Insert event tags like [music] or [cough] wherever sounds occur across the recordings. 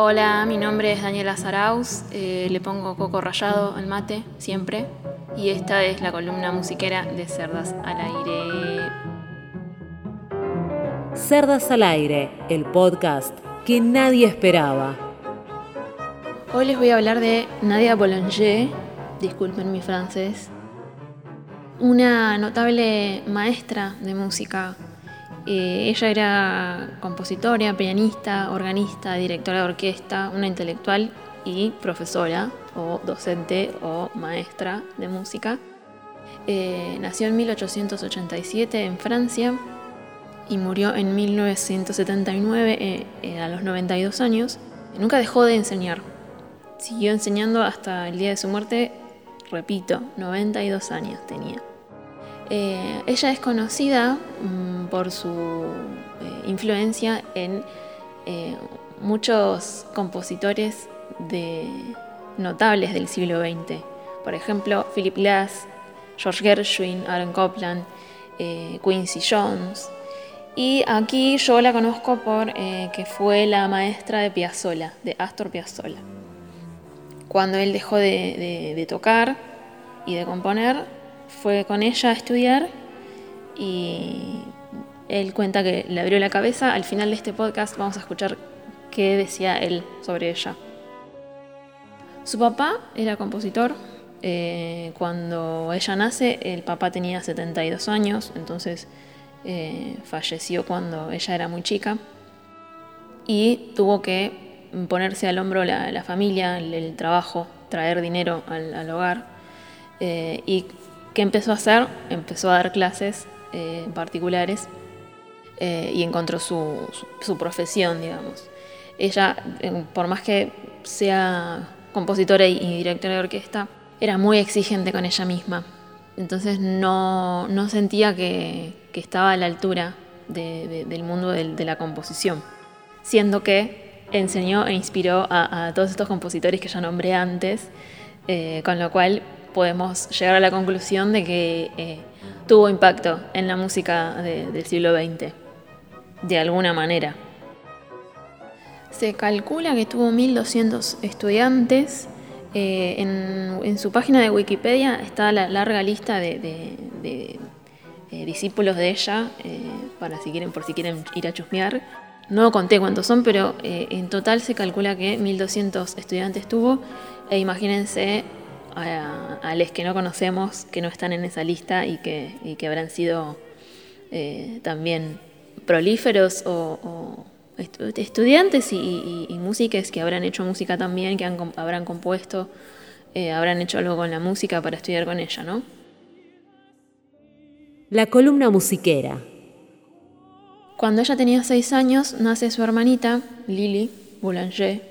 Hola, mi nombre es Daniela Zaraus, eh, le pongo coco rallado al mate siempre y esta es la columna musiquera de Cerdas al Aire. Cerdas al Aire, el podcast que nadie esperaba. Hoy les voy a hablar de Nadia Boulanger, disculpen mi francés, una notable maestra de música. Eh, ella era compositora, pianista, organista, directora de orquesta, una intelectual y profesora o docente o maestra de música. Eh, nació en 1887 en Francia y murió en 1979 eh, a los 92 años. Nunca dejó de enseñar. Siguió enseñando hasta el día de su muerte, repito, 92 años tenía. Eh, ella es conocida mm, por su eh, influencia en eh, muchos compositores de, notables del siglo XX. Por ejemplo, Philip Glass, George Gershwin, Aaron Copland, Quincy Jones. Y aquí yo la conozco por que fue la maestra de Piazzolla, de Astor Piazzolla. Cuando él dejó de tocar y de componer, fue con ella a estudiar y él cuenta que le abrió la cabeza. Al final de este podcast vamos a escuchar qué decía él sobre ella. Su papá era compositor. Eh, cuando ella nace, el papá tenía 72 años, entonces eh, falleció cuando ella era muy chica. Y tuvo que ponerse al hombro la, familia, el, trabajo, traer dinero al, hogar. Eh, y ¿Qué empezó a hacer? Empezó a dar clases eh, particulares eh, y encontró su, profesión, digamos. Ella, por más que sea compositora y, directora de orquesta, era muy exigente con ella misma. Entonces no, sentía que, estaba a la altura del mundo de, la composición, siendo que enseñó e inspiró a, todos estos compositores que ya nombré antes, eh, con lo cual podemos llegar a la conclusión de que eh, tuvo impacto en la música del siglo XX, de alguna manera. Se calcula que tuvo 1.200 estudiantes. Eh, en, su página de Wikipedia está la larga lista de, eh, discípulos de ella, para si quieren, por si quieren ir a chusmear. No conté cuántos son, pero en total se calcula que 1.200 estudiantes tuvo. E imagínense a, los que no conocemos, que no están en esa lista y que, que habrán sido eh, también prolíferos o, estudiantes y, músicos que habrán hecho música también, que habrán compuesto, eh, habrán hecho algo con la música para estudiar con ella, ¿no? La columna musiquera. Cuando ella tenía seis años, nace su hermanita, Lily Boulanger,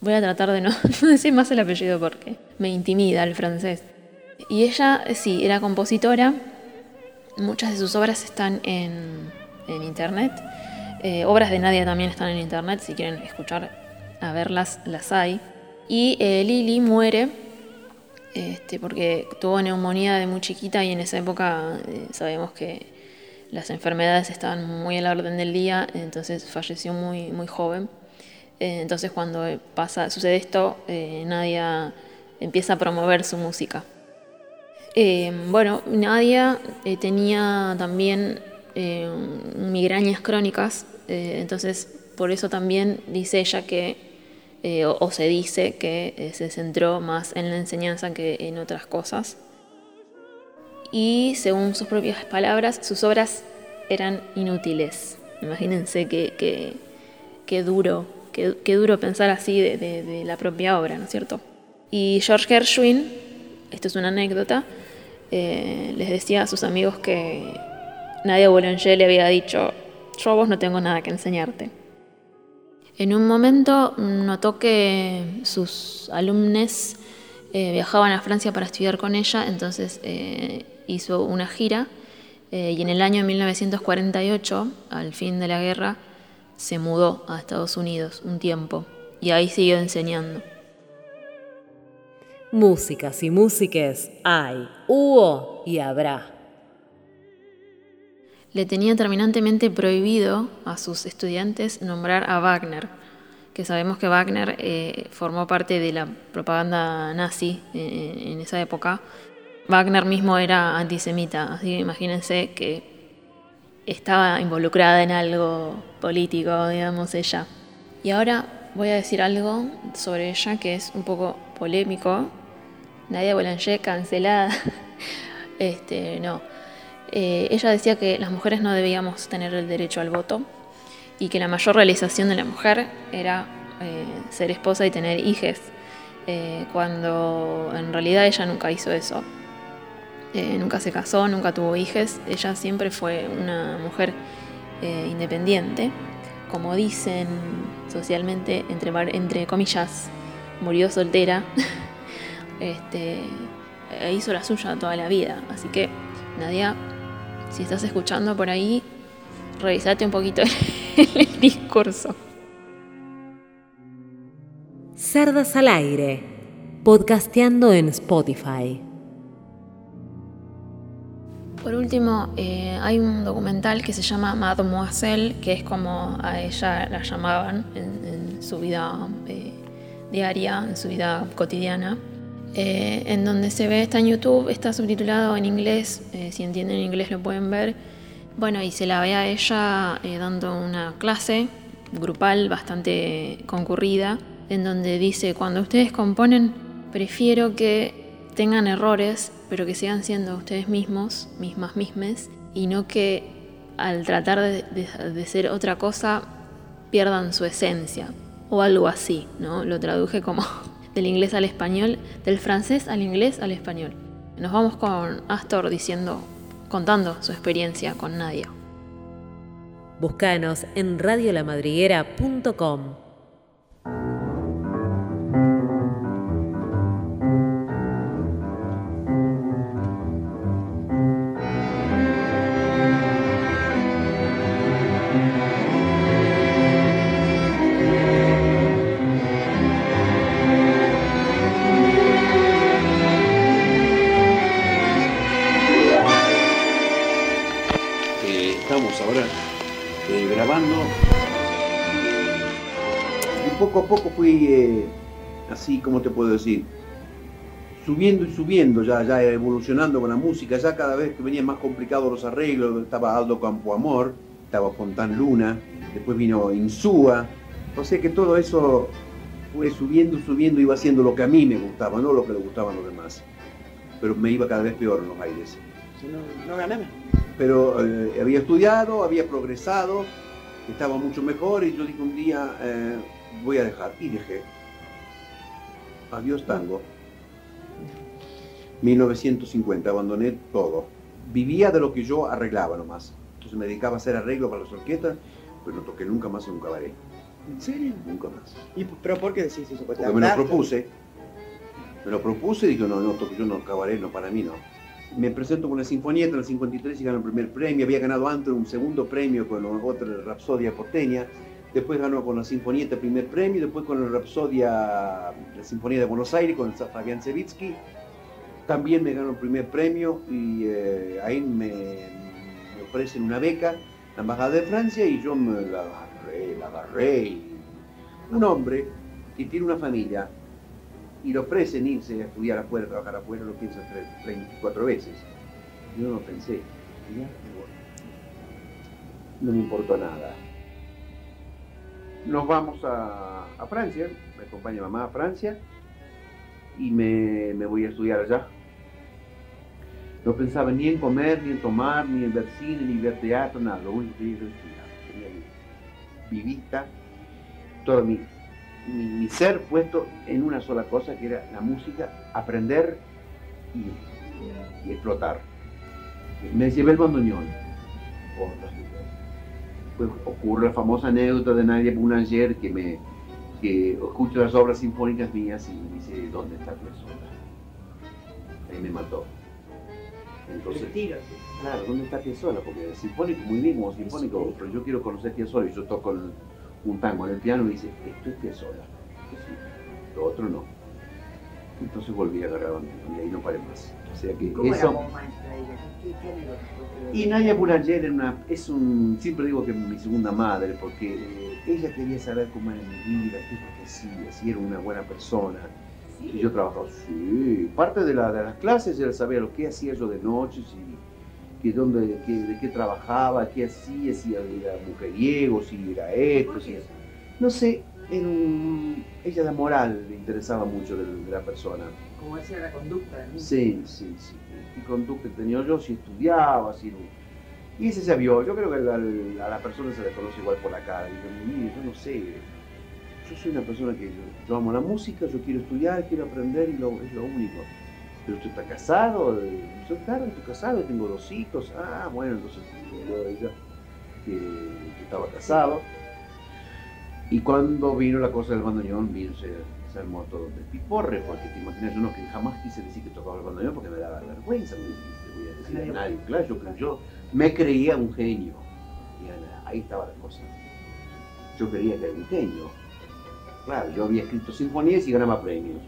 Voy a tratar de [laughs] no, decir más el apellido porque me intimida el francés. Y ella, sí, era compositora. Muchas de sus obras están en, internet. Eh, obras de Nadia también están en internet. Si quieren escuchar, a verlas, las hay. Y eh, Lily muere este, porque tuvo neumonía de muy chiquita y en esa época eh, sabemos que las enfermedades estaban muy a la orden del día, entonces falleció muy, muy joven. Eh, entonces cuando pasa, sucede esto, eh, Nadia empieza a promover su música. Eh, bueno, Nadia tenía también migrañas crónicas, entonces por eso también dice ella que, o, se dice que se centró más en la enseñanza que en otras cosas. Y según sus propias palabras, sus obras eran inútiles. Imagínense qué duro Qué, duro pensar así de, la propia obra, ¿no es cierto? Y George Gershwin, esto es una anécdota, eh, les decía a sus amigos que Nadia Boulanger le había dicho, yo vos no tengo nada que enseñarte. En un momento notó que sus alumnos eh, viajaban a Francia para estudiar con ella, entonces eh, hizo una gira y en el año 1948, al fin de la guerra, se mudó a Estados Unidos un tiempo y ahí siguió enseñando. Músicas y músiques hay, hubo y habrá. Le tenía terminantemente prohibido a sus estudiantes nombrar a Wagner, que sabemos que Wagner eh, formó parte de la propaganda nazi en esa época. Wagner mismo era antisemita, así que imagínense que estaba involucrada en algo político, digamos, ella. Y ahora voy a decir algo sobre ella que es un poco polémico. Nadia Boulanger cancelada. [laughs] este, no. Eh, ella decía que las mujeres no debíamos tener el derecho al voto y que la mayor realización de la mujer era eh, ser esposa y tener hijos, eh, cuando en realidad ella nunca hizo eso. Nunca se casó, nunca tuvo hijos, ella siempre fue una mujer independiente, como dicen socialmente, entre, entre comillas, murió soltera, [laughs] este, hizo la suya toda la vida, así que Nadia si estás escuchando por ahí, revisate un poquito [laughs] el, discurso. Cerdas al aire, podcasteando en Spotify. Por último, eh, hay un documental que se llama Mademoiselle, que es como a ella la llamaban en, su vida eh, diaria, en su vida cotidiana. Eh, en donde se ve, está en YouTube, está subtitulado en inglés, eh, si entienden inglés lo pueden ver. Bueno, y se la ve a ella eh, dando una clase grupal bastante concurrida, en donde dice, cuando ustedes componen, prefiero que tengan errores, pero que sigan siendo ustedes mismos, mismas, mismes, y no que al tratar de ser otra cosa pierdan su esencia, o algo así, ¿no? Lo traduje como [laughs] del inglés al español, del francés al inglés al español. Nos vamos con Astor diciendo, contando su experiencia con Nadia. Búscanos en radiolamadriguera.com. poco a poco fui, eh, así como te puedo decir, subiendo y subiendo, ya, ya evolucionando con la música, ya cada vez que venían más complicados los arreglos, estaba Aldo Campo Amor, estaba Fontán Luna, después vino Insúa, o sea que todo eso fue subiendo, subiendo, iba haciendo lo que a mí me gustaba, no lo que le gustaban los demás. Pero me iba cada vez peor en los aires. no, no Pero eh, había estudiado, había progresado, estaba mucho mejor y yo dije un día, eh, voy a dejar. Y dejé. Adiós tango. 1950, abandoné todo. Vivía de lo que yo arreglaba nomás. Entonces me dedicaba a hacer arreglo para las orquestas, pero no toqué nunca más en un cabaret. ¿En serio? Nunca más. ¿Y, ¿Pero por qué decís eso? Porque me lo propuse. Me lo propuse y dije, no, no, toque yo no, cabaret no, para mí no. Me presento con la Sinfonieta en el 53 y gano el primer premio. Había ganado antes un segundo premio con otra Rapsodia porteña después ganó con la Sinfonieta el primer premio, después con la Rapsodia, la Sinfonía de Buenos Aires, con Fabián Sevitsky, también me ganó el primer premio y eh, ahí me, ofrecen una beca, la Embajada de Francia, y yo me la agarré, la agarré. un hombre que tiene una familia y le ofrecen irse a estudiar afuera, trabajar afuera, lo piensa 34 veces. Yo no pensé. No me importó nada nos vamos a, Francia, me acompaña mamá a Francia y me, voy a estudiar allá. No pensaba ni en comer, ni en tomar, ni en ver cine, ni ver teatro, nada. Lo único que era estudiar. Tenía mi, todo mi, mi, ser puesto en una sola cosa, que era la música, aprender y, explotar. Me llevé el bandoneón pues ocurre la famosa anécdota de Nadia Boulanger que me que escucho las obras sinfónicas mías y me dice, ¿dónde está Piazzolla? Ahí me mató. Entonces, claro, ¿dónde está Piazzolla? Porque sinfónico, muy bien como sinfónico, pero yo quiero conocer Piazzolla y yo toco un tango en el piano y me dice, esto es Piazzolla. lo otro no. Entonces volví a agarrar bandoneón y ahí no paré más. O sea que ¿Cómo era eso... vos maestra? ¿Qué, qué anécdotas podés Y Nadia Boulanger era una, es un, siempre digo que mi segunda madre, porque eh, ella quería saber cómo era mi vida, qué es lo que hacía, si era una buena persona. Y yo trabajaba, sí, parte de, la, de las clases era saber lo que hacía yo de noche, si, que dónde, que- de qué trabajaba, qué hacía, si era mujeriego, si era esto, si era- No sé, era un- ella de moral le interesaba mucho de, de la persona. Como decía la conducta del niño. Sí, sí, sí. ¿Qué conducta tenía yo? Si estudiaba, si no. Y ese se vio. Yo creo que al- a la persona se le conoce igual por la cara. Digo, mire, yo no sé. Yo soy una persona que yo, yo amo la música, yo quiero estudiar, quiero aprender y lo, es lo único. Pero usted está casado, Eh, yo claro, estoy casado, tengo dos hijos. Ah, bueno, entonces yo ella que, que estaba casado. Y cuando vino la cosa del bandoneón, vino, se, se armó todo de piporre, porque te imaginas, yo no que jamás quise decir que tocaba el bandoneón porque me daba vergüenza, le voy a decir a nadie. Claro, yo, yo me creía un genio. Y ahí estaba la cosa. Yo creía que era un genio. Claro, yo había escrito sinfonías y ganaba premios.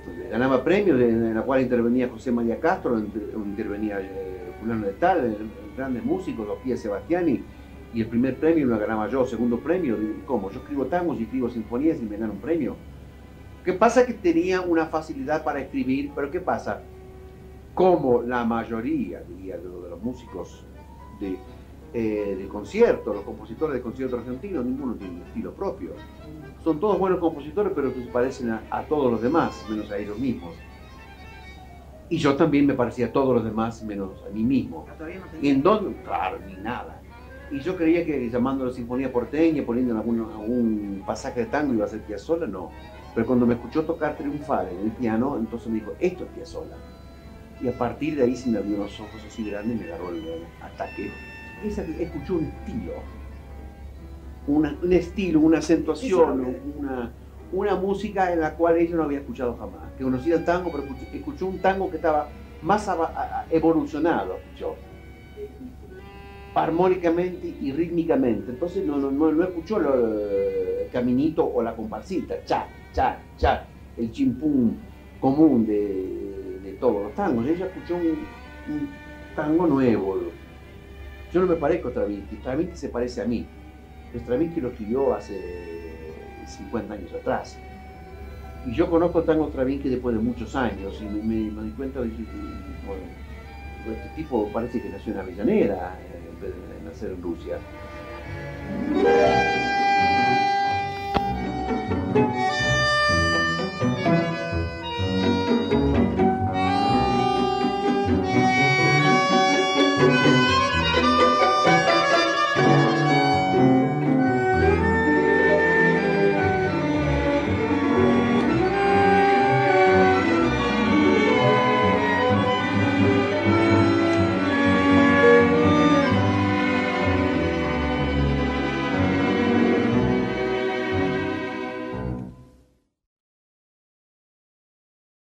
Entonces, ganaba premios en la cual intervenía José María Castro, inter- intervenía eh, fulano de tal, grandes músicos, los Pía Sebastiani, y el primer premio lo ganaba yo, segundo premio, ¿cómo? Yo escribo tangos y escribo sinfonías y me gano un premio. ¿Qué pasa? Que tenía una facilidad para escribir, pero ¿qué pasa? Como la mayoría, diría, de, los- de los músicos de, eh, de concierto, los compositores de concierto argentinos, ninguno tiene un estilo propio. Son todos buenos compositores, pero que se parecen a, a todos los demás, menos a ellos mismos. Y yo también me parecía a todos los demás, menos a mí mismo. Ah, Todavía no ¿Y tenía. en dónde? Claro, ni nada. Y yo creía que llamando a la Sinfonía Porteña, poniendo algún, algún pasaje de tango iba a ser Piazzolla, no. Pero cuando me escuchó tocar triunfar en el piano, entonces me dijo, esto es Piazzolla. Y a partir de ahí se me abrió los ojos así grandes y me agarró el ataque. Esa, escuchó un estilo, una- un estilo, una acentuación, una, una música en la cual ella no había escuchado jamás. Que conocía el tango, pero escuchó, escuchó un tango que estaba más evolucionado, escuchó armónicamente y rítmicamente. Entonces no, no, no, no escuchó el caminito o la comparsita, cha, cha, cha, el chimpún común de, de todos los tangos. Ella escuchó un, tango nuevo. Yo no me parezco a Stravinsky, Stravinsky se parece a mí. Pero Stravinsky lo escribió hace 50 años atrás. Y yo conozco tango Stravinsky después de muchos años y me, me- di cuenta de que, este tipo parece que nació en Avellaneda en nacer en Rusia.